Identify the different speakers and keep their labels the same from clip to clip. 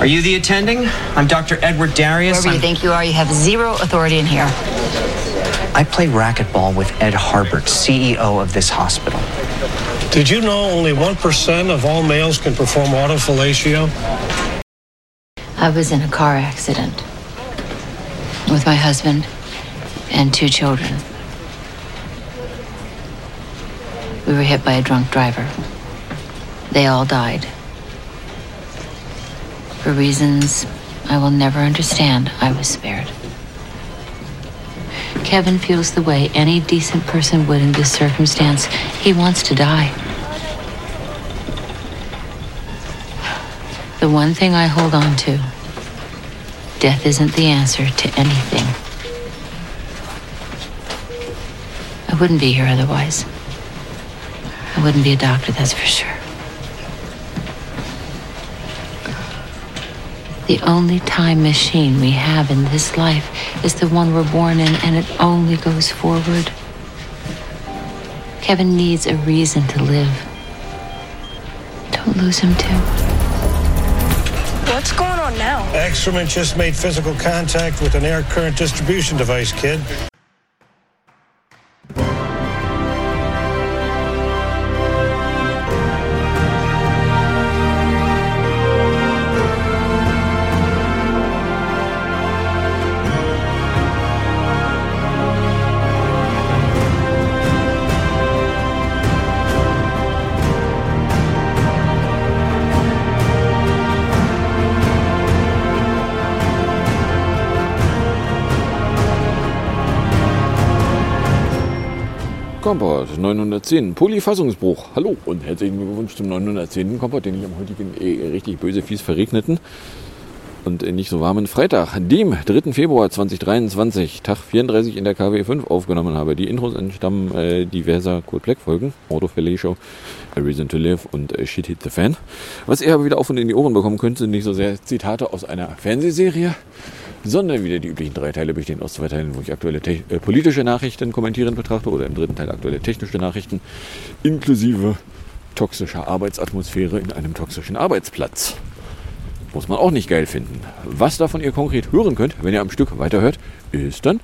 Speaker 1: Are you the attending? I'm Dr. Edward Darius.
Speaker 2: Whoever you
Speaker 1: I'm-
Speaker 2: think you are, you have zero authority in here.
Speaker 1: I play racquetball with Ed Harbert, CEO of this hospital.
Speaker 3: Did you know only 1% of all males can perform autofellatio?
Speaker 2: I was in a car accident with my husband and two children. We were hit by a drunk driver. They all died. For reasons I will never understand, I was spared. Kevin feels the way any decent person would in this circumstance. He wants to die. The one thing I hold on to death isn't the answer to anything. I wouldn't be here otherwise. I wouldn't be a doctor, that's for sure. The only time machine we have in this life is the one we're born in, and it only goes forward. Kevin needs a reason to live. Don't lose him, too.
Speaker 4: What's going on now?
Speaker 3: Excrement just made physical contact with an air current distribution device, kid.
Speaker 5: 910, Polyfassungsbruch. Hallo und herzlichen Glückwunsch zum 910. Kompott, den ich am heutigen äh, richtig böse, fies verregneten und nicht so warmen Freitag, dem 3. Februar 2023, Tag 34 in der KW 5 aufgenommen habe. Die Intros entstammen äh, diverser Cold Black Folgen, Autofillet Show, A Reason to Live und äh, Shit Hit the Fan. Was ihr aber wieder auf und in die Ohren bekommen könnt, sind nicht so sehr Zitate aus einer Fernsehserie, sondern wieder die üblichen drei Teile bestehen aus zwei Teilen, wo ich aktuelle äh, politische Nachrichten kommentieren betrachte oder im dritten Teil aktuelle technische Nachrichten inklusive toxischer Arbeitsatmosphäre in einem toxischen Arbeitsplatz. Muss man auch nicht geil finden. Was davon ihr konkret hören könnt, wenn ihr am Stück weiterhört, ist dann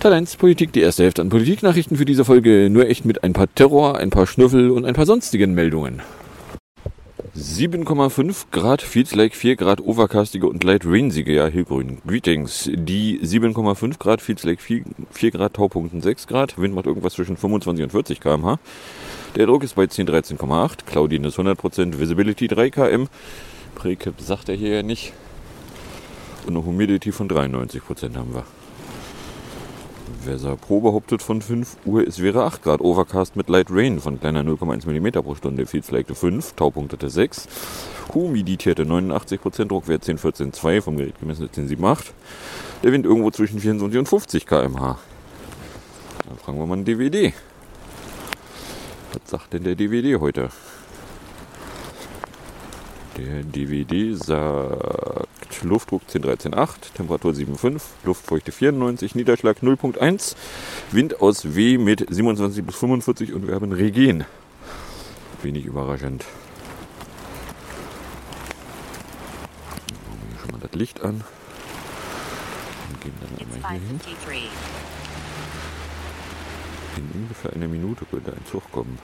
Speaker 5: Talents Politik, die erste Hälfte an Politiknachrichten für diese Folge. Nur echt mit ein paar Terror, ein paar Schnüffel und ein paar sonstigen Meldungen. 7,5 Grad, feels like 4 Grad overcastige und light rainsige, ja, hellgrün. Greetings. Die 7,5 Grad, feels like 4, 4 Grad, Taupunkten 6 Grad. Wind macht irgendwas zwischen 25 und 40 km/h. Der Druck ist bei 10, 13,8. Claudine ist 100%, Visibility 3 km. Precip sagt er hier ja nicht. Und eine Humidity von 93% haben wir. Weser Pro behauptet von 5 Uhr, es wäre 8 Grad. Overcast mit Light Rain von kleiner 0,1 mm pro Stunde. Feels like 5, Taupunktete 6. Humidierte 89%, Druckwert 10, 14, 2, vom Gerät gemessen 10, 7, 8. Der Wind irgendwo zwischen 24 und 50 km/h. Dann fragen wir mal einen DVD. Was sagt denn der DVD heute? Der DVD sagt Luftdruck 10,13,8, Temperatur 7,5, Luftfeuchte 94, Niederschlag 0,1, Wind aus W mit 27 bis 45 und wir haben Regen. Wenig überraschend. Machen wir hier schon mal das Licht an. Und gehen dann einmal hier hin.
Speaker 6: 553.
Speaker 5: In ungefähr einer Minute könnte ein Zug kommen.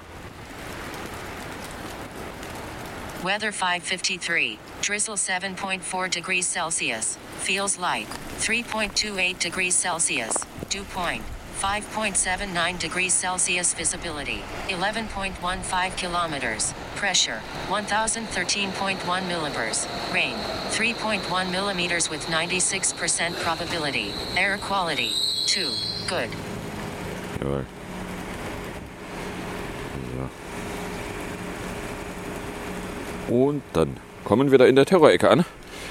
Speaker 6: Weather 553. Drizzle 7.4 degrees Celsius. Feels like 3.28 degrees Celsius. Dew point 5.79 degrees Celsius. Visibility 11.15 kilometers. Pressure 1013.1 millibars. Rain 3.1 millimeters with 96% probability. Air quality 2. Good.
Speaker 5: Jawohl. Und dann kommen wir da in der Terrorecke an.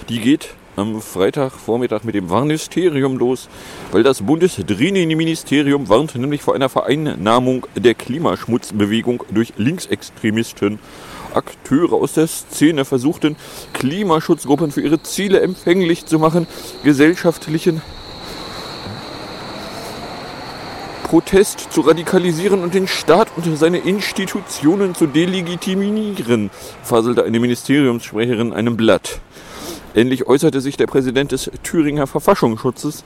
Speaker 5: Die geht am Freitagvormittag mit dem Warnsysterium los, weil das Bundesdrini-Ministerium warnt nämlich vor einer Vereinnahmung der Klimaschmutzbewegung durch Linksextremisten. Akteure aus der Szene versuchten, Klimaschutzgruppen für ihre Ziele empfänglich zu machen, gesellschaftlichen Protest zu radikalisieren und den Staat und seine Institutionen zu delegitimieren, faselte eine Ministeriumssprecherin einem Blatt. Ähnlich äußerte sich der Präsident des Thüringer Verfassungsschutzes,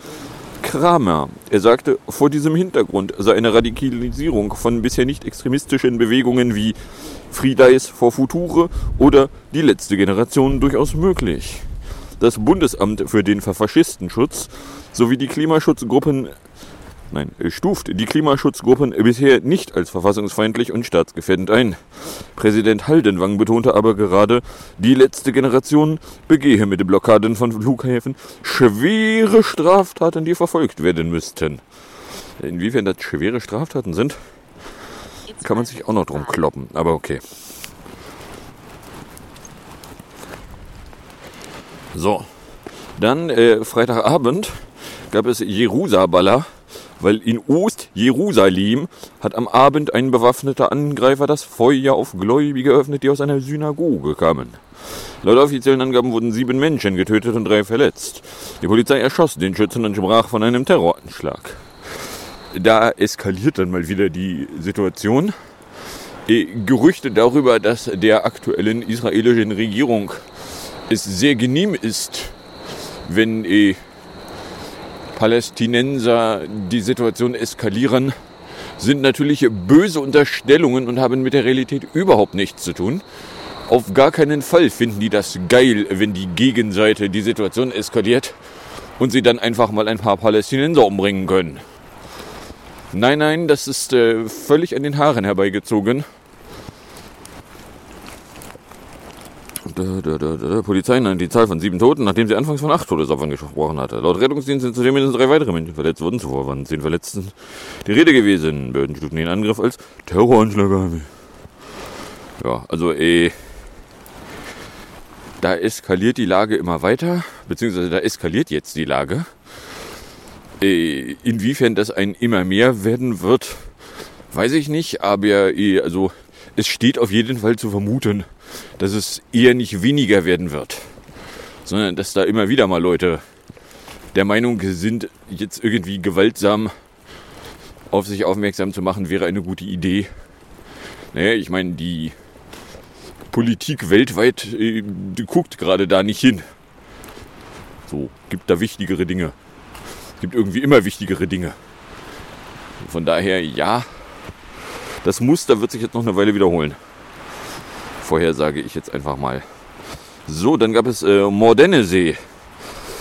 Speaker 5: Kramer. Er sagte, vor diesem Hintergrund sei eine Radikalisierung von bisher nicht extremistischen Bewegungen wie Fridays for Future oder die letzte Generation durchaus möglich. Das Bundesamt für den Verfaschistenschutz sowie die Klimaschutzgruppen nein, stuft die Klimaschutzgruppen bisher nicht als verfassungsfeindlich und staatsgefährdend ein. Präsident Haldenwang betonte aber gerade, die letzte Generation begehe mit den Blockaden von Flughäfen schwere Straftaten, die verfolgt werden müssten. Inwiefern das schwere Straftaten sind, kann man sich auch noch drum kloppen, aber okay. So, dann äh, Freitagabend gab es Jerusaballer, weil in Ost-Jerusalem hat am Abend ein bewaffneter Angreifer das Feuer auf Gläubige geöffnet, die aus einer Synagoge kamen. Laut offiziellen Angaben wurden sieben Menschen getötet und drei verletzt. Die Polizei erschoss den Schützen und sprach von einem Terroranschlag. Da eskaliert dann mal wieder die Situation. Gerüchte darüber, dass der aktuellen israelischen Regierung es sehr genehm ist, wenn äh, Palästinenser die Situation eskalieren, sind natürlich böse Unterstellungen und haben mit der Realität überhaupt nichts zu tun. Auf gar keinen Fall finden die das geil, wenn die Gegenseite die Situation eskaliert und sie dann einfach mal ein paar Palästinenser umbringen können. Nein, nein, das ist äh, völlig an den Haaren herbeigezogen. Polizei nennt die Zahl von sieben Toten, nachdem sie anfangs von acht Todesopfern gesprochen hatte. Laut Rettungsdienst sind zudem mindestens drei weitere Menschen verletzt worden. Zuvor waren zehn Verletzten die Rede gewesen. Behörden stuften den Angriff als Terroranschlag an. Ja, also eh. Da eskaliert die Lage immer weiter, beziehungsweise da eskaliert jetzt die Lage. Äh, inwiefern das ein immer mehr werden wird, weiß ich nicht, aber eh, also es steht auf jeden Fall zu vermuten, dass es eher nicht weniger werden wird, sondern dass da immer wieder mal Leute der Meinung sind, jetzt irgendwie gewaltsam auf sich aufmerksam zu machen, wäre eine gute Idee. Naja, ich meine, die Politik weltweit äh, guckt gerade da nicht hin. So, gibt da wichtigere Dinge. Gibt irgendwie immer wichtigere Dinge. Von daher, ja, das Muster wird sich jetzt noch eine Weile wiederholen vorhersage ich jetzt einfach mal. So, dann gab es äh, Mordennesee.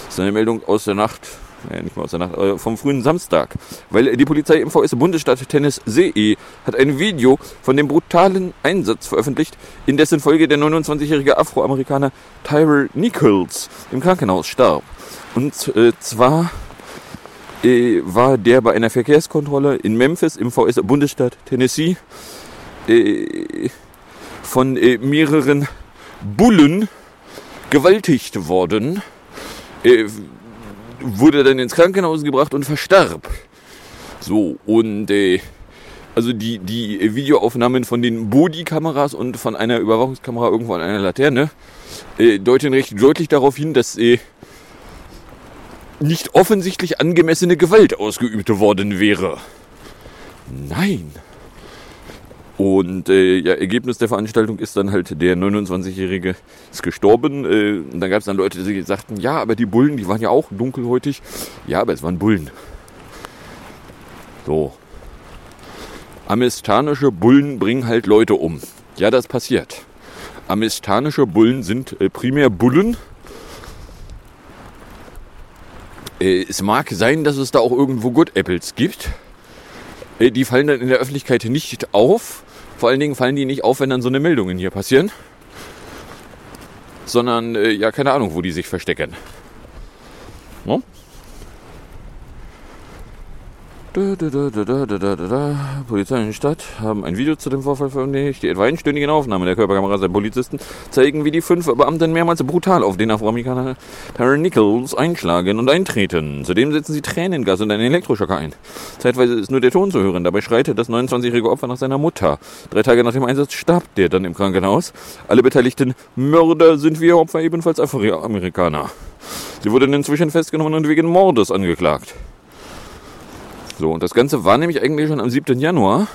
Speaker 5: Das ist eine Meldung aus der Nacht, naja, nicht mal aus der Nacht, äh, vom frühen Samstag. Weil die Polizei im VS-Bundesstaat Tennessee hat ein Video von dem brutalen Einsatz veröffentlicht, in dessen Folge der 29-jährige Afroamerikaner Tyrell Nichols im Krankenhaus starb. Und äh, zwar war der bei einer Verkehrskontrolle in Memphis im VS-Bundesstaat Tennessee äh, von äh, mehreren Bullen gewaltigt worden, äh, wurde dann ins Krankenhaus gebracht und verstarb. So, und äh, also die, die Videoaufnahmen von den Bodykameras und von einer Überwachungskamera irgendwo an einer Laterne äh, deuten recht deutlich darauf hin, dass äh, nicht offensichtlich angemessene Gewalt ausgeübt worden wäre. Nein. Und äh, ja, Ergebnis der Veranstaltung ist dann halt, der 29-Jährige ist gestorben. Äh, und dann gab es dann Leute, die sagten, ja, aber die Bullen, die waren ja auch dunkelhäutig. Ja, aber es waren Bullen. So. Amistanische Bullen bringen halt Leute um. Ja, das passiert. Amistanische Bullen sind äh, primär Bullen. Äh, es mag sein, dass es da auch irgendwo Good Apples gibt. Äh, die fallen dann in der Öffentlichkeit nicht auf. Vor allen Dingen fallen die nicht auf, wenn dann so eine Meldungen hier passieren. Sondern, äh, ja, keine Ahnung, wo die sich verstecken. No? Da, da, Polizei in der Stadt haben ein Video zu dem Vorfall veröffentlicht. Die etwa einstündigen Aufnahmen der Körperkameras der Polizisten zeigen, wie die fünf Beamten mehrmals brutal auf den Afroamerikaner Terry Nichols einschlagen und eintreten. Zudem setzen sie Tränengas und einen Elektroschocker ein. Zeitweise ist nur der Ton zu hören. Dabei schreit das 29-jährige Opfer nach seiner Mutter. Drei Tage nach dem Einsatz starb der dann im Krankenhaus. Alle beteiligten Mörder sind wie ihr Opfer ebenfalls Afroamerikaner. Sie wurden inzwischen festgenommen und wegen Mordes angeklagt. So, und das Ganze war nämlich eigentlich schon am 7. Januar.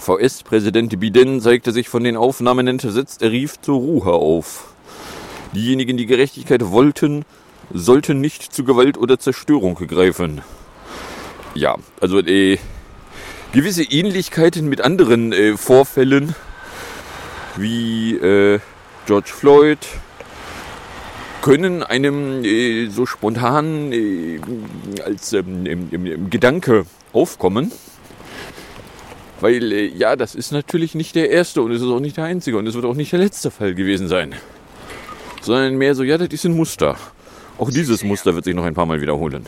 Speaker 5: VS-Präsident Biden zeigte sich von den Aufnahmen entsetzt, er rief zur Ruhe auf. Diejenigen, die Gerechtigkeit wollten, sollten nicht zu Gewalt oder Zerstörung greifen. Ja, also äh, gewisse Ähnlichkeiten mit anderen äh, Vorfällen wie äh, George Floyd können einem äh, so spontan äh, als ähm, im, im, im Gedanke aufkommen. Weil, äh, ja, das ist natürlich nicht der erste und es ist auch nicht der einzige und es wird auch nicht der letzte Fall gewesen sein. Sondern mehr so, ja, das ist ein Muster. Auch dieses Muster wird sich noch ein paar Mal wiederholen.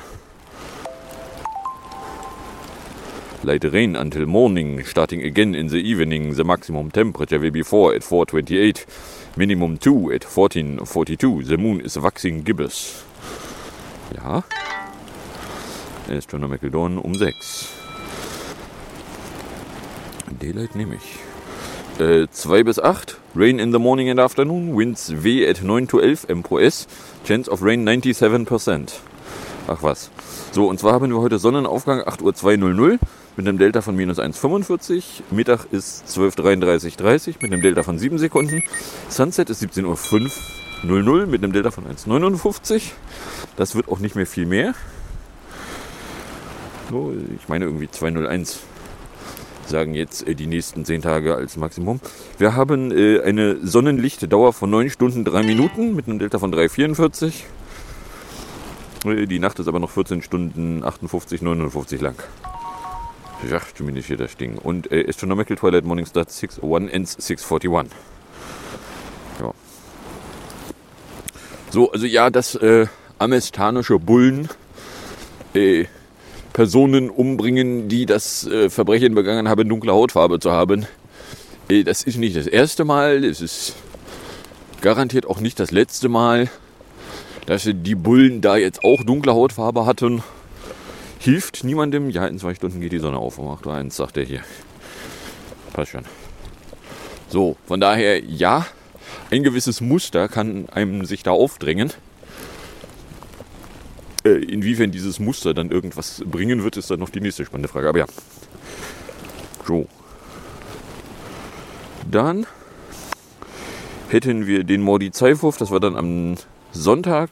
Speaker 5: Light rain until morning, starting again in the evening. The maximum temperature will be 4 at 428, minimum 2 at 1442. The moon is waxing gibbous. Ja. Astronomical Dawn um 6. Daylight nehme ich. Äh, 2 bis 8. Rain in the morning and afternoon. Winds W at 9 to 11 MPS. Chance of rain 97%. Ach was. So, und zwar haben wir heute Sonnenaufgang 8.02 Uhr mit einem Delta von minus 1,45. Mittag ist 12.33,30 mit einem Delta von 7 Sekunden. Sunset ist 17.05 Uhr mit einem Delta von 1,59. Das wird auch nicht mehr viel mehr. So, ich meine irgendwie 201 sagen jetzt äh, die nächsten 10 Tage als Maximum. Wir haben äh, eine Sonnenlichtdauer von 9 Stunden 3 Minuten mit einem Delta von 3,44. Äh, die Nacht ist aber noch 14 Stunden 58, 59 lang. Ja, zumindest hier das Ding. Und äh, Astronomical Twilight Morning Start 601 ends 641. Ja. So, also ja, das äh, amestanische Bullen äh, Personen umbringen, die das äh, Verbrechen begangen haben, dunkle Hautfarbe zu haben. Äh, das ist nicht das erste Mal, es ist garantiert auch nicht das letzte Mal, dass die Bullen da jetzt auch dunkle Hautfarbe hatten. Hilft niemandem. Ja, in zwei Stunden geht die Sonne auf um 8.01 Uhr, sagt er hier. Passt schon. So, von daher, ja, ein gewisses Muster kann einem sich da aufdrängen. Äh, inwiefern dieses Muster dann irgendwas bringen wird, ist dann noch die nächste spannende Frage. Aber ja. So. Dann hätten wir den Mordi Zeifhof, das war dann am Sonntag.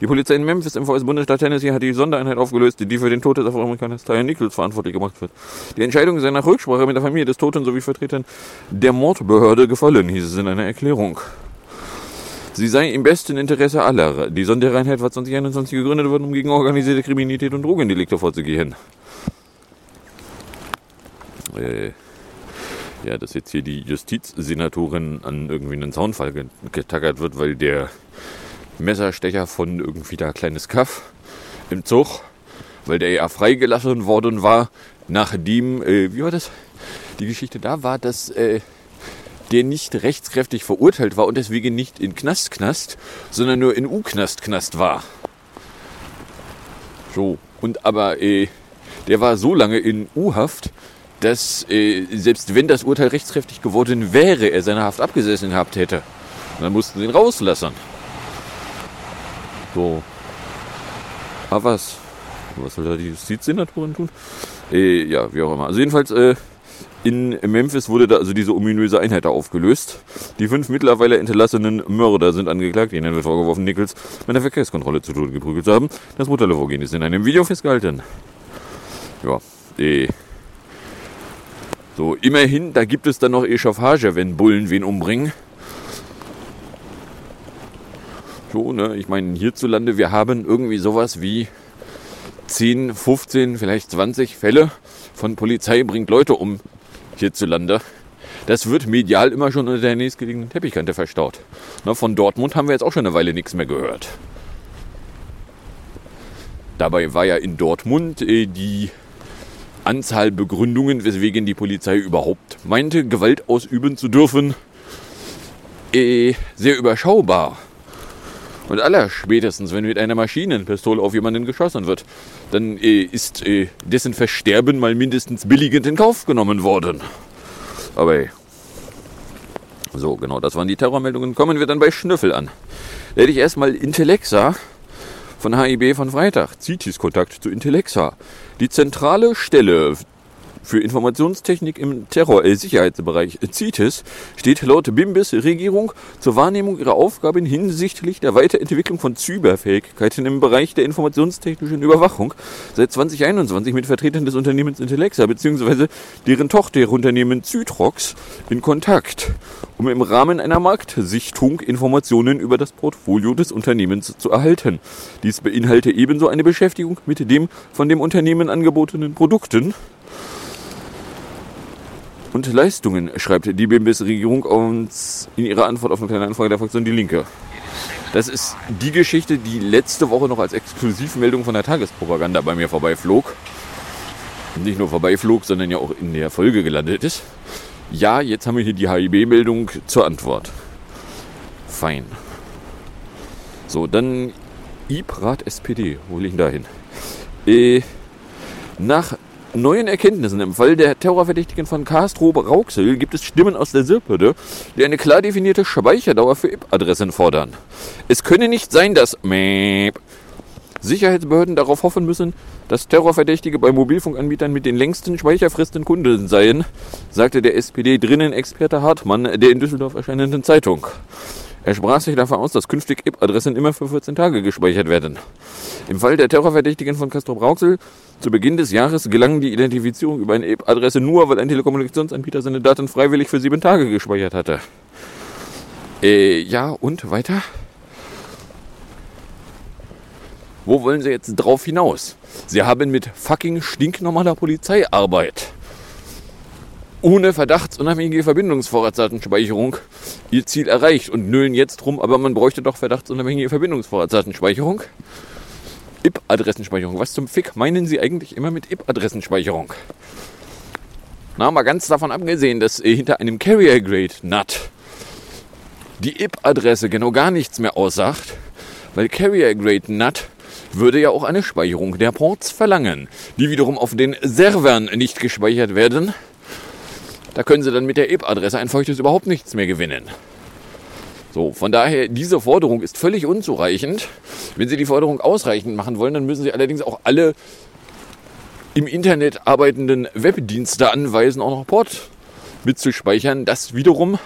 Speaker 5: Die Polizei in Memphis im VS-Bundesstaat Tennessee hat die Sondereinheit aufgelöst, die für den Tod des Afroamerikaners Tyre Nichols verantwortlich gemacht wird. Die Entscheidung sei nach Rücksprache mit der Familie des Toten sowie Vertretern der Mordbehörde gefallen, hieß es in einer Erklärung. Sie sei im besten Interesse aller. Die Sondereinheit war 2021 gegründet worden, um gegen organisierte Kriminalität und Drogendelikte vorzugehen. Äh, ja, dass jetzt hier die Justizsenatorin an irgendwie einen Zaunfall getackert wird, weil der Messerstecher von irgendwie da kleines Kaff im Zug, weil der ja freigelassen worden war, nachdem, äh, wie war das? Die Geschichte da war, dass äh, der nicht rechtskräftig verurteilt war und deswegen nicht in Knast Knast, sondern nur in U-Knast Knast war. So, und aber äh, der war so lange in U-Haft, dass äh, selbst wenn das Urteil rechtskräftig geworden wäre, er seine Haft abgesessen gehabt hätte. Und dann mussten sie ihn rauslassen. So. Aber was? Was soll da die Justizsenatorin tun? Äh, ja, wie auch immer. Also jedenfalls, äh, in Memphis wurde da also diese ominöse Einheit da aufgelöst. Die fünf mittlerweile entlassenen Mörder sind angeklagt. Ihnen wird vorgeworfen, Nichols mit der Verkehrskontrolle zu Tode geprügelt zu haben. Das Vorgehen ist in einem Video festgehalten. Ja, eh. So, immerhin, da gibt es dann noch Echauffage, wenn Bullen wen umbringen. So, ne, ich meine, hierzulande, wir haben irgendwie sowas wie 10, 15, vielleicht 20 Fälle von Polizei bringt Leute um hierzulande. Das wird medial immer schon unter der nächstgelegenen Teppichkante verstaut. Ne, von Dortmund haben wir jetzt auch schon eine Weile nichts mehr gehört. Dabei war ja in Dortmund äh, die Anzahl Begründungen, weswegen die Polizei überhaupt meinte, Gewalt ausüben zu dürfen, äh, sehr überschaubar. Und aller spätestens, wenn mit einer Maschinenpistole auf jemanden geschossen wird, dann äh, ist äh, dessen Versterben mal mindestens billigend in Kauf genommen worden. Aber ey. So, genau, das waren die Terrormeldungen. Kommen wir dann bei Schnüffel an. Da hätte ich erstmal Intellexa von HIB von Freitag. CITIS-Kontakt zu Intellexa. Die zentrale Stelle für Informationstechnik im Terror-Sicherheitsbereich CITES steht laut BIMBIS Regierung zur Wahrnehmung ihrer Aufgaben hinsichtlich der Weiterentwicklung von Cyberfähigkeiten im Bereich der informationstechnischen Überwachung seit 2021 mit Vertretern des Unternehmens Intellexa bzw. deren Tochterunternehmen Zytrox in Kontakt, um im Rahmen einer Marktsichtung Informationen über das Portfolio des Unternehmens zu erhalten. Dies beinhalte ebenso eine Beschäftigung mit dem von dem Unternehmen angebotenen Produkten und Leistungen, schreibt die BMWs-Regierung uns in ihrer Antwort auf eine kleine Anfrage der Fraktion Die Linke. Das ist die Geschichte, die letzte Woche noch als Exklusivmeldung von der Tagespropaganda bei mir vorbeiflog. Nicht nur vorbeiflog, sondern ja auch in der Folge gelandet ist. Ja, jetzt haben wir hier die HIB-Meldung zur Antwort. Fein. So, dann IPRAT SPD. Wo liegen da hin? Äh, nach neuen Erkenntnissen im Fall der Terrorverdächtigen von Castro Rauxel gibt es Stimmen aus der Sirpede, die eine klar definierte Speicherdauer für IP-Adressen fordern. Es könne nicht sein, dass Sicherheitsbehörden darauf hoffen müssen, dass Terrorverdächtige bei Mobilfunkanbietern mit den längsten Speicherfristen Kunden seien, sagte der SPD-Drinnen-Experte Hartmann der in Düsseldorf erscheinenden Zeitung. Er sprach sich dafür aus, dass künftig IP-Adressen immer für 14 Tage gespeichert werden. Im Fall der Terrorverdächtigen von Castro Rauxel zu Beginn des Jahres gelang die Identifizierung über eine IP-Adresse nur, weil ein Telekommunikationsanbieter seine Daten freiwillig für sieben Tage gespeichert hatte. Äh, ja, und weiter? Wo wollen Sie jetzt drauf hinaus? Sie haben mit fucking stinknormaler Polizeiarbeit ohne verdachtsunabhängige Verbindungsvorratsdatenspeicherung ihr Ziel erreicht und nölen jetzt drum, aber man bräuchte doch verdachtsunabhängige Verbindungsvorratsdatenspeicherung. IP-Adressenspeicherung. Was zum Fick meinen Sie eigentlich immer mit IP-Adressenspeicherung? Na, mal ganz davon abgesehen, dass hinter einem Carrier Grade NAT die IP-Adresse genau gar nichts mehr aussagt, weil Carrier Grade NAT würde ja auch eine Speicherung der Ports verlangen, die wiederum auf den Servern nicht gespeichert werden da können Sie dann mit der IP-Adresse ein feuchtes überhaupt nichts mehr gewinnen. So, von daher, diese Forderung ist völlig unzureichend. Wenn Sie die Forderung ausreichend machen wollen, dann müssen Sie allerdings auch alle im Internet arbeitenden Webdienste anweisen, auch noch Port mitzuspeichern. Das wiederum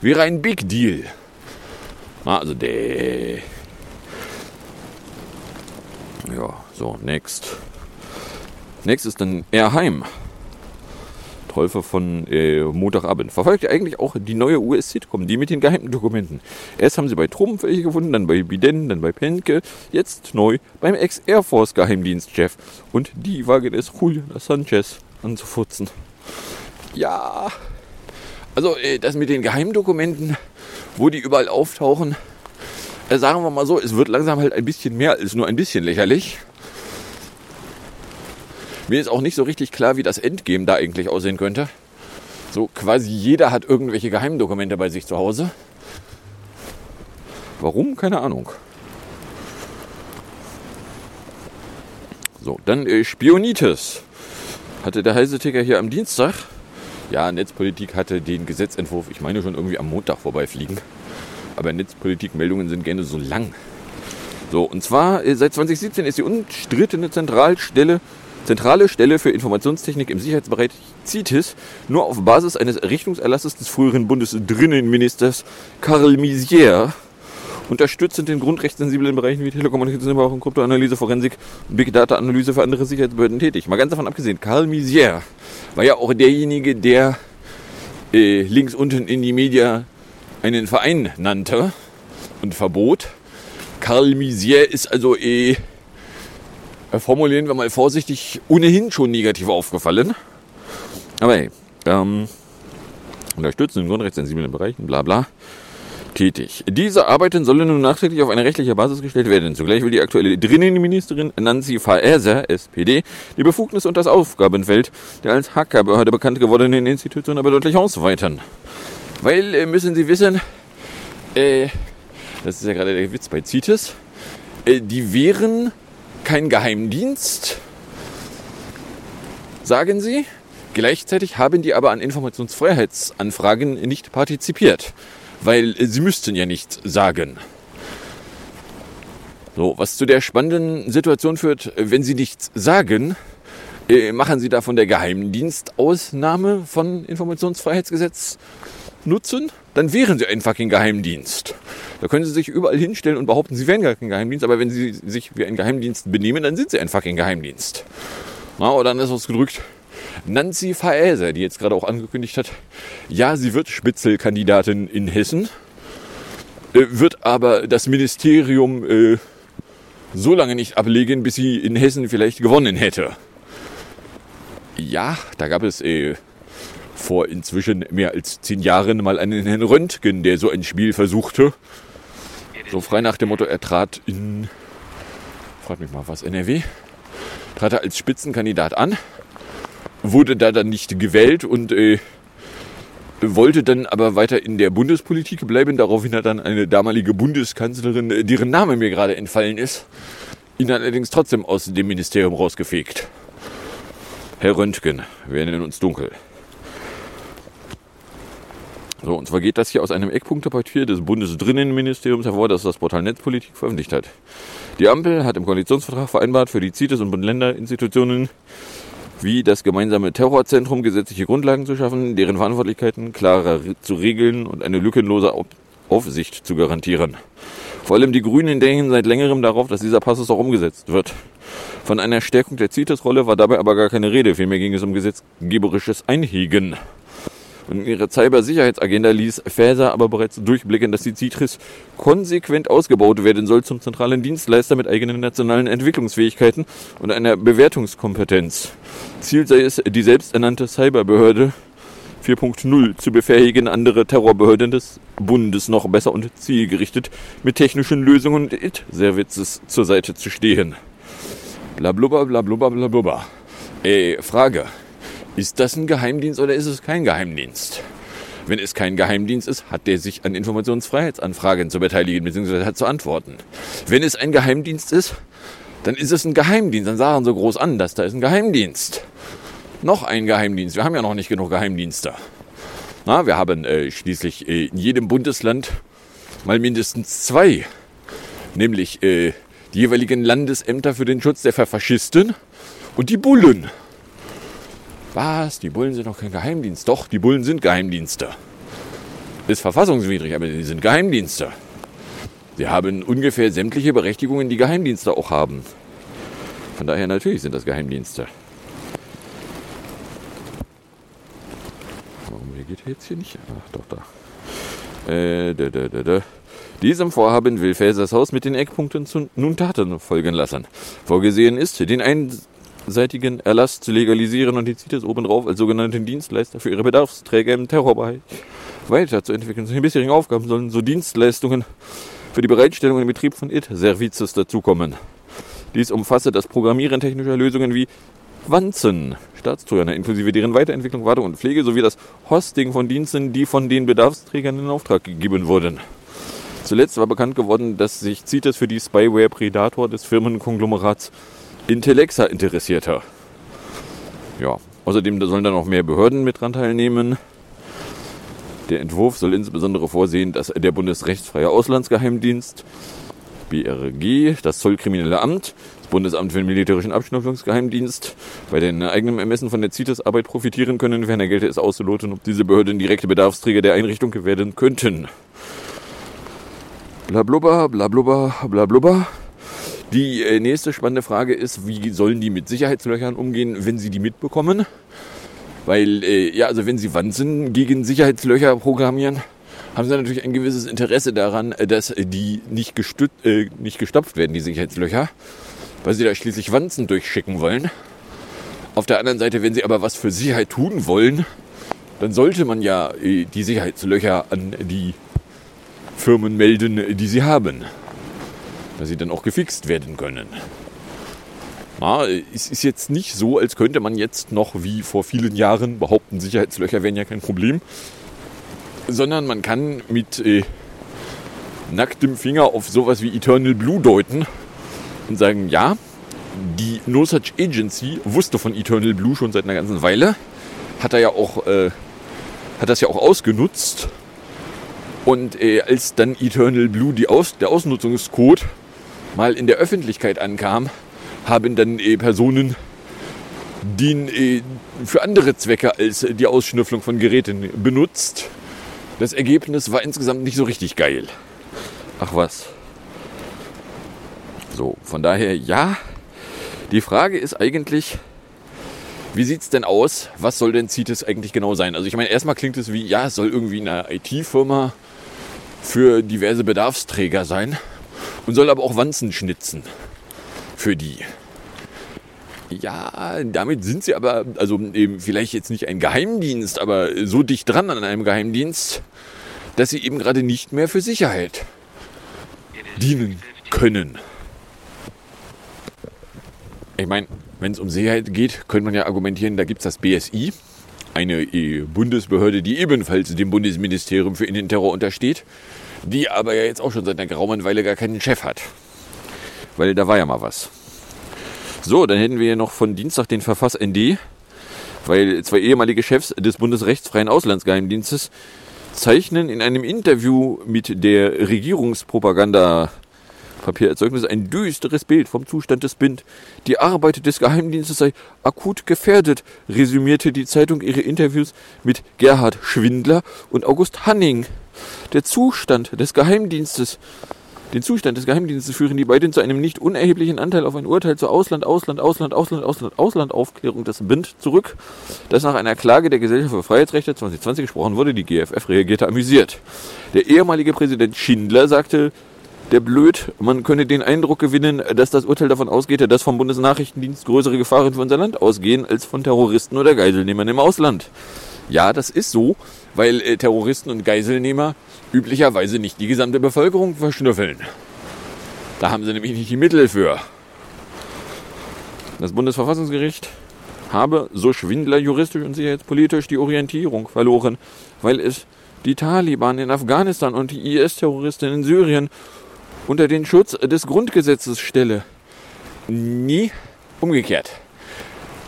Speaker 5: wäre ein Big Deal. Also der. Ja, so, next. Next ist dann Erheim. Teufel von äh, Montagabend. Verfolgt eigentlich auch die neue US-Sitcom, die mit den geheimen Dokumenten. Erst haben sie bei Trump welche gefunden, dann bei Biden, dann bei Penke, jetzt neu beim Ex-Air Force-Geheimdienstchef. Und die wage es, Julian Sanchez anzufutzen. Ja, also äh, das mit den Geheimdokumenten, wo die überall auftauchen, äh, sagen wir mal so, es wird langsam halt ein bisschen mehr als nur ein bisschen lächerlich. Mir ist auch nicht so richtig klar, wie das Endgame da eigentlich aussehen könnte. So quasi jeder hat irgendwelche Geheimdokumente bei sich zu Hause. Warum? Keine Ahnung. So, dann äh, Spionitis. Hatte der Heiseticker hier am Dienstag. Ja, Netzpolitik hatte den Gesetzentwurf, ich meine schon irgendwie am Montag vorbeifliegen. Aber Netzpolitik-Meldungen sind gerne so lang. So, und zwar äh, seit 2017 ist die unstrittene Zentralstelle zentrale Stelle für Informationstechnik im Sicherheitsbereich CITES nur auf Basis eines Richtungserlasses des früheren Bundesdrinnenministers Karl Misier unterstützend in grundrechtssensiblen Bereichen wie Telekommunikationsüberwachung, Kryptoanalyse, Forensik und Big Data Analyse für andere Sicherheitsbehörden tätig. Mal ganz davon abgesehen, Karl Misier war ja auch derjenige, der äh, links unten in die Media einen Verein nannte und verbot. Karl Misier ist also eh formulieren wir mal vorsichtig, ohnehin schon negativ aufgefallen. Aber hey, ähm, unterstützen in grundrechtssensiblen Bereichen, bla bla, tätig. Diese Arbeiten sollen nun nachträglich auf eine rechtliche Basis gestellt werden. Zugleich will die aktuelle Drinnenministerin Nancy Faeser, SPD, die Befugnis und das Aufgabenfeld der als Hackerbehörde bekannt gewordenen Institution aber deutlich ausweiten. Weil, äh, müssen Sie wissen, äh, das ist ja gerade der Witz bei CITES, äh, die wären kein Geheimdienst, sagen sie. Gleichzeitig haben die aber an Informationsfreiheitsanfragen nicht partizipiert, weil sie müssten ja nichts sagen. So, was zu der spannenden Situation führt, wenn sie nichts sagen, Äh, machen Sie davon der Geheimdienstausnahme von Informationsfreiheitsgesetz nutzen? Dann wären Sie ein fucking Geheimdienst. Da können Sie sich überall hinstellen und behaupten, Sie wären gar kein Geheimdienst, aber wenn Sie sich wie ein Geheimdienst benehmen, dann sind Sie ein fucking Geheimdienst. Na, oder dann ist was gedrückt. Nancy Faeser, die jetzt gerade auch angekündigt hat, ja, sie wird Spitzelkandidatin in Hessen, äh, wird aber das Ministerium äh, so lange nicht ablegen, bis sie in Hessen vielleicht gewonnen hätte. Ja, da gab es äh, vor inzwischen mehr als zehn Jahren mal einen Herrn Röntgen, der so ein Spiel versuchte. So frei nach dem Motto, er trat in, frag mich mal was, NRW, trat er als Spitzenkandidat an wurde da dann nicht gewählt und äh, wollte dann aber weiter in der Bundespolitik bleiben. Daraufhin hat dann eine damalige Bundeskanzlerin, äh, deren Name mir gerade entfallen ist, ihn allerdings trotzdem aus dem Ministerium rausgefegt. Herr Röntgen, wir nennen uns dunkel. So, und zwar geht das hier aus einem Eckpunktepapier des Bundesdrinnenministeriums hervor, das das Portal Netzpolitik veröffentlicht hat. Die Ampel hat im Koalitionsvertrag vereinbart, für die CITES und Bund-Länder-Institutionen wie das gemeinsame Terrorzentrum gesetzliche Grundlagen zu schaffen, deren Verantwortlichkeiten klarer zu regeln und eine lückenlose Aufsicht zu garantieren. Vor allem die Grünen denken seit längerem darauf, dass dieser Passus auch umgesetzt wird. Von einer Stärkung der CITES-Rolle war dabei aber gar keine Rede, vielmehr ging es um gesetzgeberisches Einhegen. Und in ihrer Cybersicherheitsagenda ließ Faeser aber bereits durchblicken, dass die CITRIS konsequent ausgebaut werden soll zum zentralen Dienstleister mit eigenen nationalen Entwicklungsfähigkeiten und einer Bewertungskompetenz. Ziel sei es, die selbsternannte Cyberbehörde 4.0 zu befähigen, andere Terrorbehörden des Bundes noch besser und zielgerichtet mit technischen Lösungen und IT-Services zur Seite zu stehen. Blablubber, blablubber, blablubber. Ey, Frage. Ist das ein Geheimdienst oder ist es kein Geheimdienst? Wenn es kein Geheimdienst ist, hat der sich an Informationsfreiheitsanfragen zu beteiligen bzw. zu antworten. Wenn es ein Geheimdienst ist, dann ist es ein Geheimdienst. Dann sagen so groß an, dass da ist ein Geheimdienst. Noch ein Geheimdienst. Wir haben ja noch nicht genug Geheimdienste. Na, wir haben äh, schließlich äh, in jedem Bundesland mal mindestens zwei. Nämlich äh, die jeweiligen Landesämter für den Schutz der Verfaschisten und die Bullen. Was? Die Bullen sind doch kein Geheimdienst. Doch, die Bullen sind Geheimdienste. Ist verfassungswidrig, aber sie sind Geheimdienste. Sie haben ungefähr sämtliche Berechtigungen, die Geheimdienste auch haben. Von daher natürlich sind das Geheimdienste. Warum geht jetzt hier nicht? Ach, doch, da. Äh, da, da, da, da. Diesem Vorhaben will Fäsers Haus mit den Eckpunkten zu nun Taten folgen lassen. Vorgesehen ist, den ein seitigen Erlass zu legalisieren und die CITES obendrauf als sogenannten Dienstleister für ihre Bedarfsträger im Terrorbereich weiterzuentwickeln. Zu den bisherigen Aufgaben sollen so Dienstleistungen für die Bereitstellung und Betrieb von IT-Services dazukommen. Dies umfasse das Programmieren technischer Lösungen wie Wanzen, Staatstrojaner, inklusive deren Weiterentwicklung, Wartung und Pflege sowie das Hosting von Diensten, die von den Bedarfsträgern in Auftrag gegeben wurden. Zuletzt war bekannt geworden, dass sich CITES für die Spyware Predator des Firmenkonglomerats Intellexa interessierter. Ja, außerdem sollen da noch mehr Behörden mit dran teilnehmen. Der Entwurf soll insbesondere vorsehen, dass der Bundesrechtsfreie Auslandsgeheimdienst, BRG, das Zollkriminelle Amt, das Bundesamt für den Militärischen Abschnuffungsgeheimdienst bei den eigenen Ermessen von der CITES-Arbeit profitieren können. Ferner gelte es auszuloten, ob diese Behörden direkte Bedarfsträger der Einrichtung werden könnten. Blablubber, blablubber, blablubber. Die äh, nächste spannende Frage ist, wie sollen die mit Sicherheitslöchern umgehen, wenn sie die mitbekommen? Weil, äh, ja, also wenn sie Wanzen gegen Sicherheitslöcher programmieren, haben sie natürlich ein gewisses Interesse daran, äh, dass die nicht, gestützt, äh, nicht gestopft werden, die Sicherheitslöcher, weil sie da schließlich Wanzen durchschicken wollen. Auf der anderen Seite, wenn sie aber was für Sicherheit tun wollen, dann sollte man ja äh, die Sicherheitslöcher an die Firmen melden, die sie haben dass sie dann auch gefixt werden können. Na, es ist jetzt nicht so, als könnte man jetzt noch wie vor vielen Jahren behaupten, Sicherheitslöcher wären ja kein Problem, sondern man kann mit äh, nacktem Finger auf sowas wie Eternal Blue deuten und sagen, ja, die No Such Agency wusste von Eternal Blue schon seit einer ganzen Weile, hat er ja auch, äh, hat das ja auch ausgenutzt. Und äh, als dann Eternal Blue die Aus der Ausnutzungscode mal in der Öffentlichkeit ankam, haben dann äh, Personen den äh, für andere Zwecke als die Ausschnüfflung von Geräten benutzt. Das Ergebnis war insgesamt nicht so richtig geil. Ach was. So, von daher ja. Die Frage ist eigentlich, wie sieht es denn aus? Was soll denn CITES eigentlich genau sein? Also ich meine, erstmal klingt es wie, ja, es soll irgendwie eine IT-Firma für diverse Bedarfsträger sein und soll aber auch Wanzen schnitzen für die. Ja, damit sind sie aber, also eben vielleicht jetzt nicht ein Geheimdienst, aber so dicht dran an einem Geheimdienst, dass sie eben gerade nicht mehr für Sicherheit dienen können. Ich meine, wenn es um Sicherheit geht, könnte man ja argumentieren, da gibt es das BSI, eine äh, Bundesbehörde, die ebenfalls dem Bundesministerium für Innenterror untersteht, die aber ja jetzt auch schon seit einer geraumen Weile gar keinen Chef hat. Weil da war ja mal was. So, dann hätten wir noch von Dienstag den Verfass-ND, weil zwei ehemalige Chefs des Bundesrechtsfreien Auslandsgeheimdienstes zeichnen in einem Interview mit der Regierungspropaganda Papiererzeugnis ein düsteres Bild vom Zustand des BIND. Die Arbeit des Geheimdienstes sei akut gefährdet, resümierte die Zeitung ihre Interviews mit Gerhard Schwindler und August Hanning. Der Zustand des Geheimdienstes den Zustand des Geheimdienstes führen die beiden zu einem nicht unerheblichen Anteil auf ein Urteil zur Ausland, Ausland, Ausland, Ausland, Ausland, Auslandaufklärung des BIND zurück, das nach einer Klage der Gesellschaft für Freiheitsrechte 2020 gesprochen wurde. Die GFF reagierte amüsiert. Der ehemalige Präsident Schindler sagte der blöd. Man könne den Eindruck gewinnen, dass das Urteil davon ausgeht, dass vom Bundesnachrichtendienst größere Gefahren für unser Land ausgehen als von Terroristen oder Geiselnehmern im Ausland. Ja, das ist so, weil äh, Terroristen und Geiselnehmer üblicherweise nicht die gesamte Bevölkerung verschnüffeln. Da haben sie nämlich nicht die Mittel für. Das Bundesverfassungsgericht habe, so Schwindler juristisch und sicherheitspolitisch, die Orientierung verloren, weil es die Taliban in Afghanistan und die IS-Terroristen in Syrien unter den Schutz des Grundgesetzes stelle. Nie umgekehrt.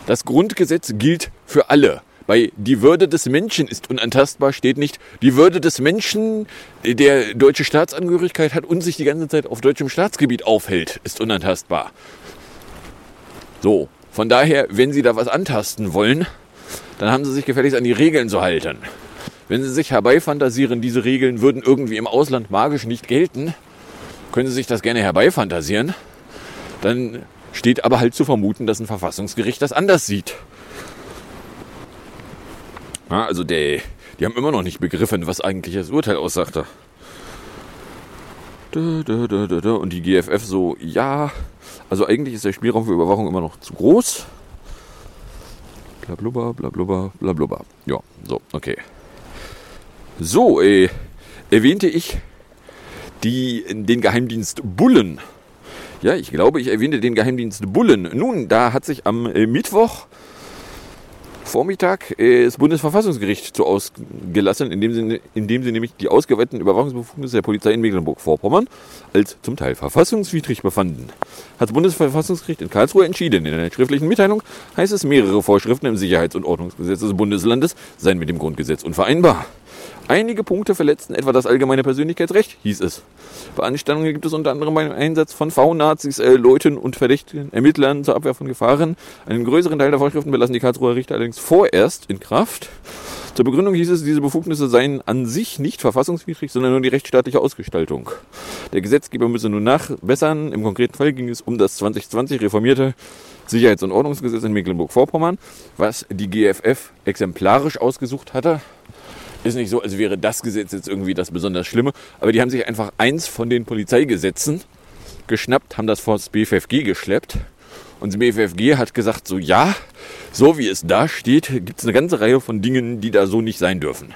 Speaker 5: Das Grundgesetz gilt für alle. Bei die Würde des Menschen ist unantastbar steht nicht, die Würde des Menschen, der deutsche Staatsangehörigkeit hat und sich die ganze Zeit auf deutschem Staatsgebiet aufhält, ist unantastbar. So, von daher, wenn Sie da was antasten wollen, dann haben Sie sich gefälligst an die Regeln zu halten. Wenn Sie sich herbeifantasieren, diese Regeln würden irgendwie im Ausland magisch nicht gelten, können Sie sich das gerne herbeifantasieren. Dann steht aber halt zu vermuten, dass ein Verfassungsgericht das anders sieht. Ja, also der, die haben immer noch nicht begriffen, was eigentlich das Urteil aussagte. Und die GFF so, ja, also eigentlich ist der Spielraum für Überwachung immer noch zu groß. Blablubber, blablubber, blablubber. Ja, so, okay. So, äh, erwähnte ich die, den Geheimdienst Bullen. Ja, ich glaube, ich erwähnte den Geheimdienst Bullen. Nun, da hat sich am äh, Mittwoch Vormittag äh, das Bundesverfassungsgericht zu ausgelassen, indem sie, indem sie nämlich die ausgeweiteten Überwachungsbefugnisse der Polizei in Mecklenburg-Vorpommern als zum Teil verfassungswidrig befanden. Hat das Bundesverfassungsgericht in Karlsruhe entschieden. In einer schriftlichen Mitteilung heißt es, mehrere Vorschriften im Sicherheits- und Ordnungsgesetz des Bundeslandes seien mit dem Grundgesetz unvereinbar. Einige Punkte verletzten etwa das allgemeine Persönlichkeitsrecht, hieß es. Beanstandungen gibt es unter anderem beim Einsatz von V-Nazis, äh, Leuten und verdächtigen Ermittlern zur Abwehr von Gefahren. Einen größeren Teil der Vorschriften belassen die Karlsruher Richter allerdings vorerst in Kraft. Zur Begründung hieß es, diese Befugnisse seien an sich nicht verfassungswidrig, sondern nur die rechtsstaatliche Ausgestaltung. Der Gesetzgeber müsse nun nachbessern. Im konkreten Fall ging es um das 2020 reformierte Sicherheits- und Ordnungsgesetz in Mecklenburg-Vorpommern, was die GFF exemplarisch ausgesucht hatte ist nicht so, als wäre das Gesetz jetzt irgendwie das besonders Schlimme. Aber die haben sich einfach eins von den Polizeigesetzen geschnappt, haben das vor das BFFG geschleppt. Und das BFFG hat gesagt, so ja, so wie es da steht, gibt es eine ganze Reihe von Dingen, die da so nicht sein dürfen.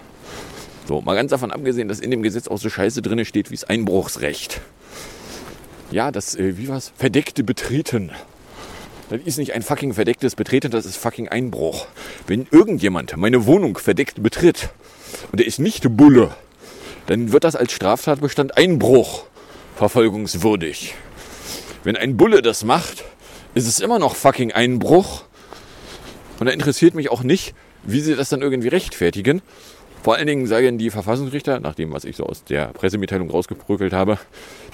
Speaker 5: So, mal ganz davon abgesehen, dass in dem Gesetz auch so Scheiße drin steht wie das Einbruchsrecht. Ja, das, äh, wie war's? Verdeckte Betreten. Das ist nicht ein fucking verdecktes Betreten, das ist fucking Einbruch. Wenn irgendjemand meine Wohnung verdeckt betritt, und er ist nicht Bulle, dann wird das als Straftatbestand Einbruch verfolgungswürdig. Wenn ein Bulle das macht, ist es immer noch fucking Einbruch. Und da interessiert mich auch nicht, wie sie das dann irgendwie rechtfertigen. Vor allen Dingen sagen die Verfassungsrichter, nach dem, was ich so aus der Pressemitteilung rausgeprügelt habe,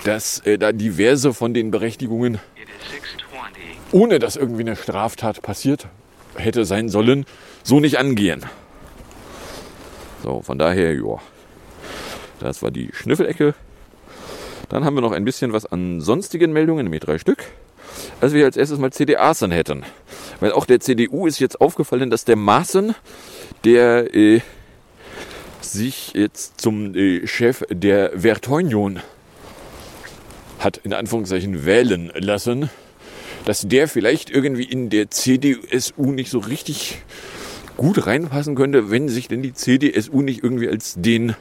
Speaker 5: dass äh, da diverse von den Berechtigungen, ohne dass irgendwie eine Straftat passiert hätte sein sollen, so nicht angehen. So, von daher, ja. Das war die Schnüffelecke. Dann haben wir noch ein bisschen was an sonstigen Meldungen, nämlich drei Stück. Als wir als erstes mal CDAs dann hätten. Weil auch der CDU ist jetzt aufgefallen, dass der Maaßen, der äh, sich jetzt zum äh, Chef der Werteunion hat in Anführungszeichen wählen lassen, dass der vielleicht irgendwie in der CDU nicht so richtig gut reinpassen könnte, wenn sich denn die CDSU nicht irgendwie als den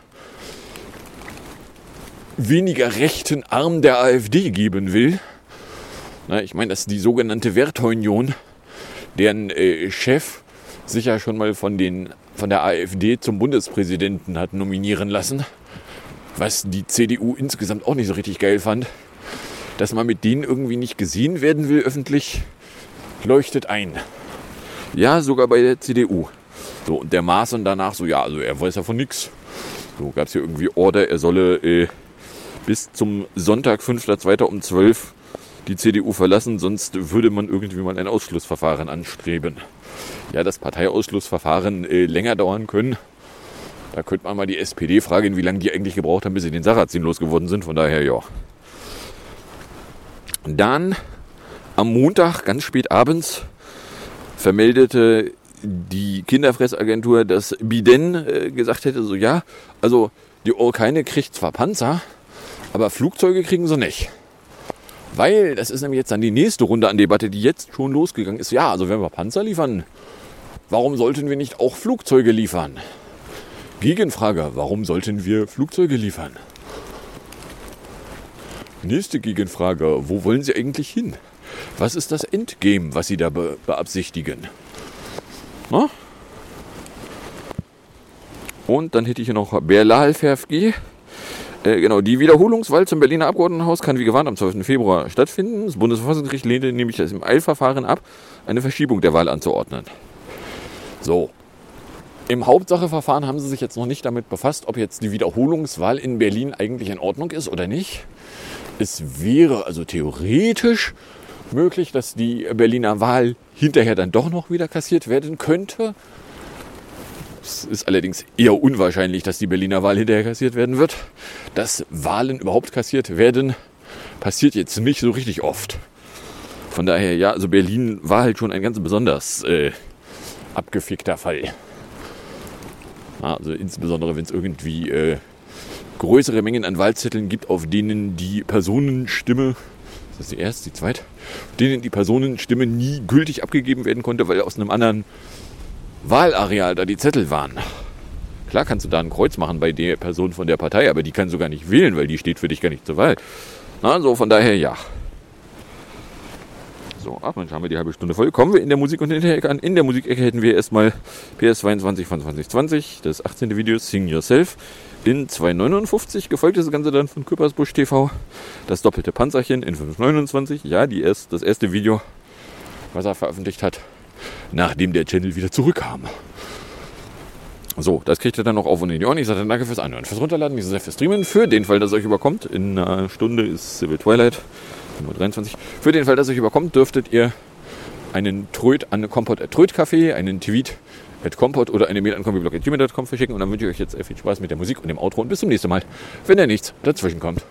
Speaker 5: weniger rechten Arm der AfD geben will. Na, ich meine, das ist die sogenannte Werteunion, deren äh, Chef sich ja schon mal von, den, von der AfD zum Bundespräsidenten hat nominieren lassen, was die CDU insgesamt auch nicht so richtig geil fand. Dass man mit denen irgendwie nicht gesehen werden will öffentlich, leuchtet ein. Ja, sogar bei der CDU. So, und der Maaßen danach so, ja, also er weiß ja von nichts. So gab es hier irgendwie Order, er solle äh, bis zum Sonntag, 5.2. um 12 die CDU verlassen, sonst würde man irgendwie mal ein Ausschlussverfahren anstreben. Ja, das Parteiausschlussverfahren äh, länger dauern können. Da könnte man mal die SPD fragen, wie lange die eigentlich gebraucht haben, bis sie den Sarrazin losgeworden sind. Von daher, ja. Dann am Montag, ganz spät abends, vermeldete die Kinderfressagentur, dass Biden äh, gesagt hätte, so ja, also die Ukraine kriegt zwar Panzer, aber Flugzeuge kriegen sie nicht. Weil das ist nämlich jetzt dann die nächste Runde an Debatte, die jetzt schon losgegangen ist. Ja, also wenn wir Panzer liefern, warum sollten wir nicht auch Flugzeuge liefern? Gegenfrage, warum sollten wir Flugzeuge liefern? Nächste Gegenfrage, wo wollen Sie eigentlich hin? Was ist das Endgame, was Sie da be beabsichtigen? Na? Und dann hätte ich hier noch Berlal Ferfgi. Äh, genau, die Wiederholungswahl zum Berliner Abgeordnetenhaus kann wie gewarnt am 12. Februar stattfinden. Das Bundesverfassungsgericht lehnte nämlich das im Eilverfahren ab, eine Verschiebung der Wahl anzuordnen. So. Im Hauptsacheverfahren haben sie sich jetzt noch nicht damit befasst, ob jetzt die Wiederholungswahl in Berlin eigentlich in Ordnung ist oder nicht. Es wäre also theoretisch möglich, dass die Berliner Wahl hinterher dann doch noch wieder kassiert werden könnte. Es ist allerdings eher unwahrscheinlich, dass die Berliner Wahl hinterher kassiert werden wird. Dass Wahlen überhaupt kassiert werden, passiert jetzt nicht so richtig oft. Von daher, ja, also Berlin war halt schon ein ganz besonders äh, abgefickter Fall. Also insbesondere, wenn es irgendwie äh, größere Mengen an Wahlzetteln gibt, auf denen die Personenstimme, das ist die erste, die zweite, denen die Personenstimme nie gültig abgegeben werden konnte, weil aus einem anderen Wahlareal da die Zettel waren. Klar kannst du da ein Kreuz machen bei der Person von der Partei, aber die kannst du gar nicht wählen, weil die steht für dich gar nicht zur Wahl. Na, so von daher ja. So, ach Mensch, haben wir die halbe Stunde voll. Kommen wir in der Musik- und Hinterecke an. In der Musikecke hätten wir erstmal PS22 von 2020, das 18. Video Sing Yourself in 2,59. Gefolgt ist das Ganze dann von Küppersbusch TV. Das doppelte Panzerchen in 5,29. Ja, die erst, das erste Video, was er veröffentlicht hat nachdem der Channel wieder zurückkam. So, das kriegt ihr dann noch auf und in die Ohren. Ich sage dann danke fürs Anhören, fürs Runterladen, fürs Streamen. Für den Fall, dass es euch überkommt, in einer Stunde ist Civil Twilight, Nummer 23. Für den Fall, dass euch überkommt, dürftet ihr einen Tröd an Kompott Tröd Café, einen Tweet at Kompott oder eine Mail an kombiblog.gmail.com verschicken. Und dann wünsche ich euch jetzt viel Spaß mit der Musik und dem Outro und bis zum nächsten Mal, wenn da nichts dazwischen kommt.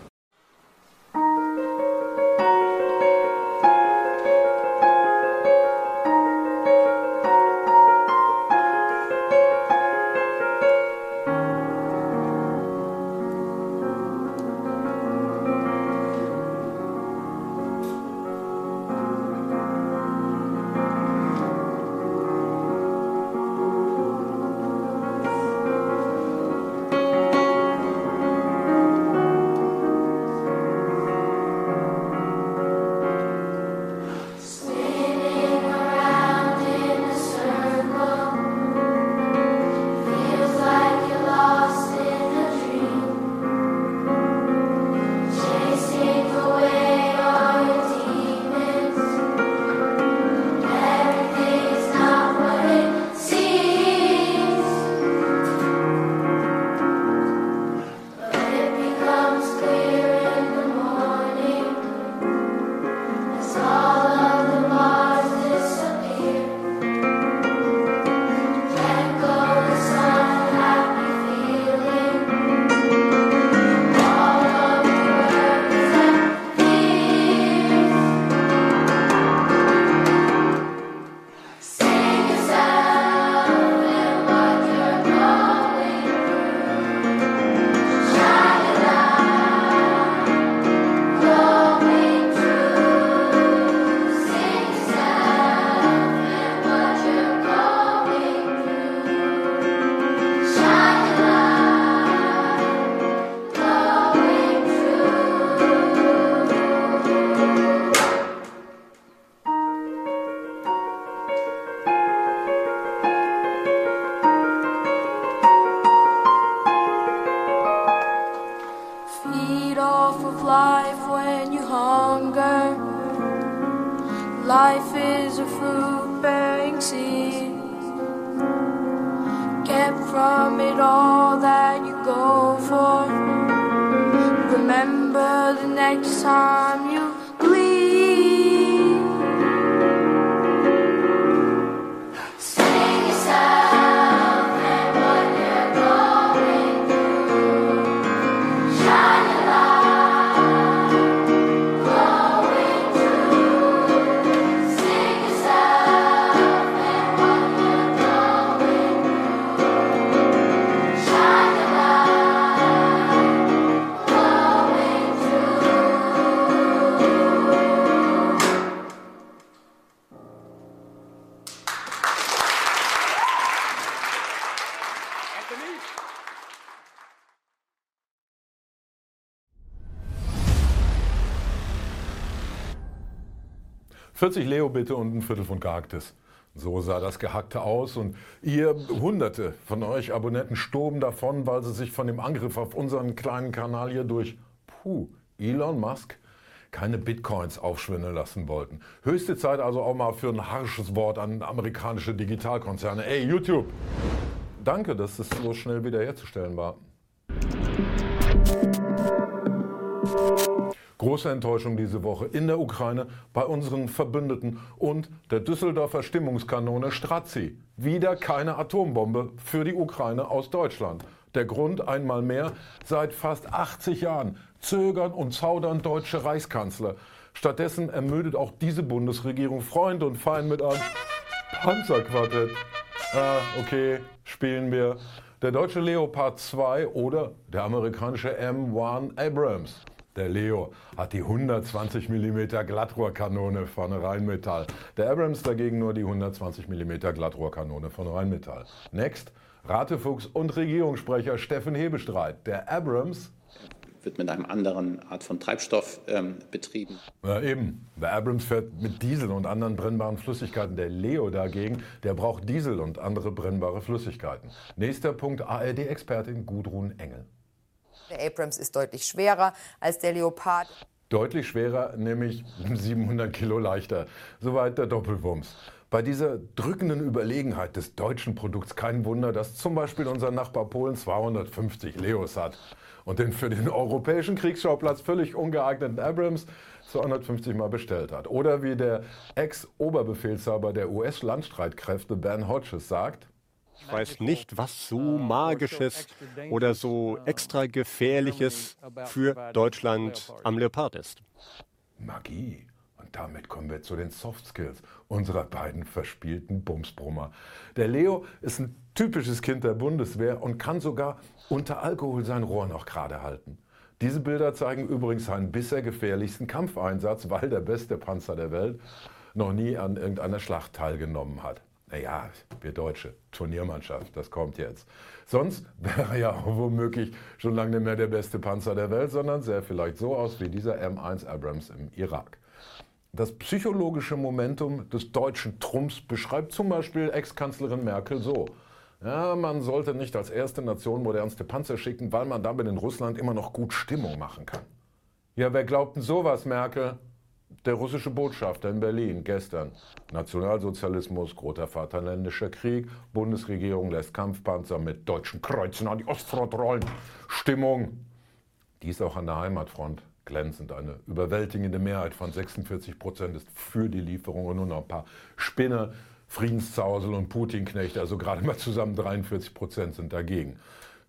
Speaker 7: 40 Leo bitte und ein Viertel von gehacktes. So sah das Gehackte aus und ihr Hunderte von euch Abonnenten stoben davon, weil sie sich von dem Angriff auf unseren kleinen Kanal hier durch puh, Elon Musk keine Bitcoins aufschwindeln lassen wollten. Höchste Zeit also auch mal für ein harsches Wort an amerikanische Digitalkonzerne. Ey, YouTube! Danke, dass es so schnell wiederherzustellen war. Große Enttäuschung diese Woche in der Ukraine bei unseren Verbündeten und der Düsseldorfer Stimmungskanone Strazi. Wieder keine Atombombe für die Ukraine aus Deutschland. Der Grund einmal mehr, seit fast 80 Jahren zögern und zaudern deutsche Reichskanzler. Stattdessen ermüdet auch diese Bundesregierung Freund und Feind mit einem Panzerquartett. Ah, okay, spielen wir. Der deutsche Leopard 2 oder der amerikanische M1 Abrams. Der Leo hat die 120 mm Glattrohrkanone von Rheinmetall. Der Abrams dagegen nur die 120 mm Glattrohrkanone von Rheinmetall. Next, Ratefuchs und Regierungssprecher Steffen Hebestreit. Der Abrams
Speaker 8: wird mit einem anderen Art von Treibstoff ähm, betrieben.
Speaker 7: Ja, eben. Der Abrams fährt mit Diesel und anderen brennbaren Flüssigkeiten. Der Leo dagegen, der braucht Diesel und andere brennbare Flüssigkeiten. Nächster Punkt, ARD-Expertin Gudrun Engel.
Speaker 9: Der Abrams ist deutlich schwerer als der Leopard.
Speaker 7: Deutlich schwerer, nämlich 700 Kilo leichter. Soweit der Doppelwumms. Bei dieser drückenden Überlegenheit des deutschen Produkts kein Wunder, dass zum Beispiel unser Nachbar Polen 250 Leos hat und den für den europäischen Kriegsschauplatz völlig ungeeigneten Abrams 250 Mal bestellt hat. Oder wie der Ex-Oberbefehlshaber der US-Landstreitkräfte Ben Hodges sagt,
Speaker 10: Ich weiß nicht, was so Magisches oder so extra Gefährliches für Deutschland am Leopard ist.
Speaker 7: Magie. Und damit kommen wir zu den Soft Skills unserer beiden verspielten Bumsbrummer. Der Leo ist ein typisches Kind der Bundeswehr und kann sogar unter Alkohol sein Rohr noch gerade halten. Diese Bilder zeigen übrigens seinen bisher gefährlichsten Kampfeinsatz, weil der beste Panzer der Welt noch nie an irgendeiner Schlacht teilgenommen hat. Naja, wir Deutsche, Turniermannschaft, das kommt jetzt. Sonst wäre er ja womöglich schon lange nicht mehr der beste Panzer der Welt, sondern sähe vielleicht so aus wie dieser M1 Abrams im Irak. Das psychologische Momentum des deutschen Trumps beschreibt zum Beispiel Ex-Kanzlerin Merkel so. Ja, man sollte nicht als erste Nation modernste Panzer schicken, weil man damit in Russland immer noch gut Stimmung machen kann. Ja, wer glaubt denn sowas, Merkel? Der russische Botschafter in Berlin gestern. Nationalsozialismus, großer Vaterländischer Krieg, Bundesregierung lässt Kampfpanzer mit deutschen Kreuzen an die Ostfront rollen. Stimmung. Dies auch an der Heimatfront glänzend. Eine überwältigende Mehrheit von 46 Prozent ist für die Lieferung und nur noch ein paar Spinner, Friedenszausel und Putinknechte, also gerade mal zusammen 43 Prozent sind dagegen.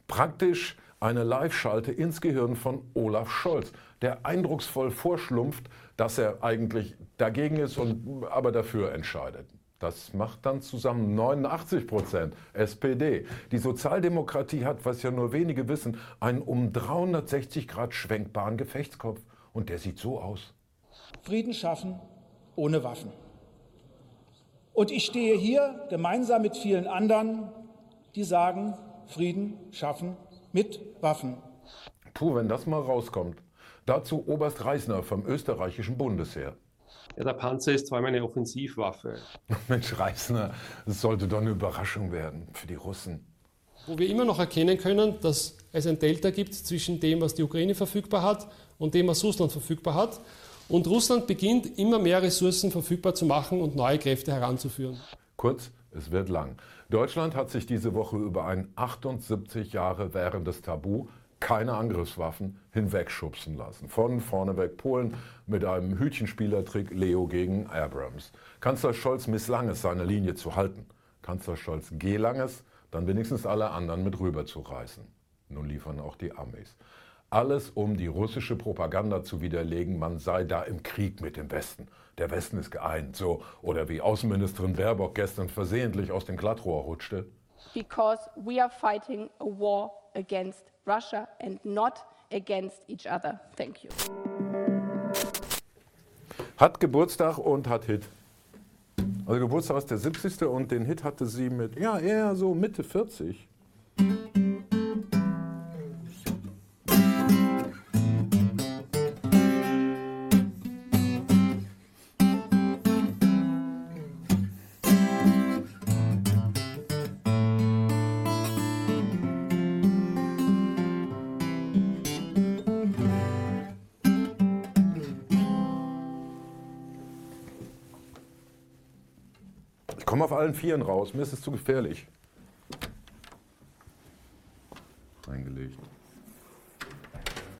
Speaker 7: Praktisch eine Live-Schalte ins Gehirn von Olaf Scholz, der eindrucksvoll vorschlumpft, dass er eigentlich dagegen ist und aber dafür entscheidet. Das macht dann zusammen 89 Prozent SPD. Die Sozialdemokratie hat, was ja nur wenige wissen, einen um 360 Grad schwenkbaren Gefechtskopf. Und der sieht so aus.
Speaker 11: Frieden schaffen ohne Waffen. Und ich stehe hier gemeinsam mit vielen anderen, die sagen, Frieden schaffen mit Waffen.
Speaker 7: Puh, wenn das mal rauskommt. Dazu Oberst Reisner vom österreichischen Bundesheer.
Speaker 12: Ja, der Panzer ist zweimal eine Offensivwaffe.
Speaker 7: Mensch, Reisner, es sollte doch eine Überraschung werden für die Russen.
Speaker 12: wo wir immer noch erkennen können, dass es ein Delta gibt zwischen dem, was die Ukraine verfügbar hat und dem, was Russland verfügbar hat. Und Russland beginnt immer mehr Ressourcen verfügbar zu machen und neue Kräfte heranzuführen.
Speaker 7: Kurz, es wird lang. Deutschland hat sich diese Woche über ein 78 Jahre währendes Tabu keine Angriffswaffen hinwegschubsen lassen. Von vorneweg Polen mit einem Hütchenspielertrick Leo gegen Abrams. Kanzler Scholz misslang es, seine Linie zu halten. Kanzler Scholz gelang es, dann wenigstens alle anderen mit rüber zu reißen. Nun liefern auch die Amis. Alles, um die russische Propaganda zu widerlegen, man sei da im Krieg mit dem Westen. Der Westen ist geeint, so. Oder wie Außenministerin Baerbock gestern versehentlich aus dem Glattrohr rutschte.
Speaker 13: Because we are fighting a war against Russia and not against each other. Thank you.
Speaker 7: Hat Geburtstag und hat Hit. Also Geburtstag ist der 70. und den Hit hatte sie mit, ja, eher so Mitte 40. allen Vieren raus, mir ist es zu gefährlich.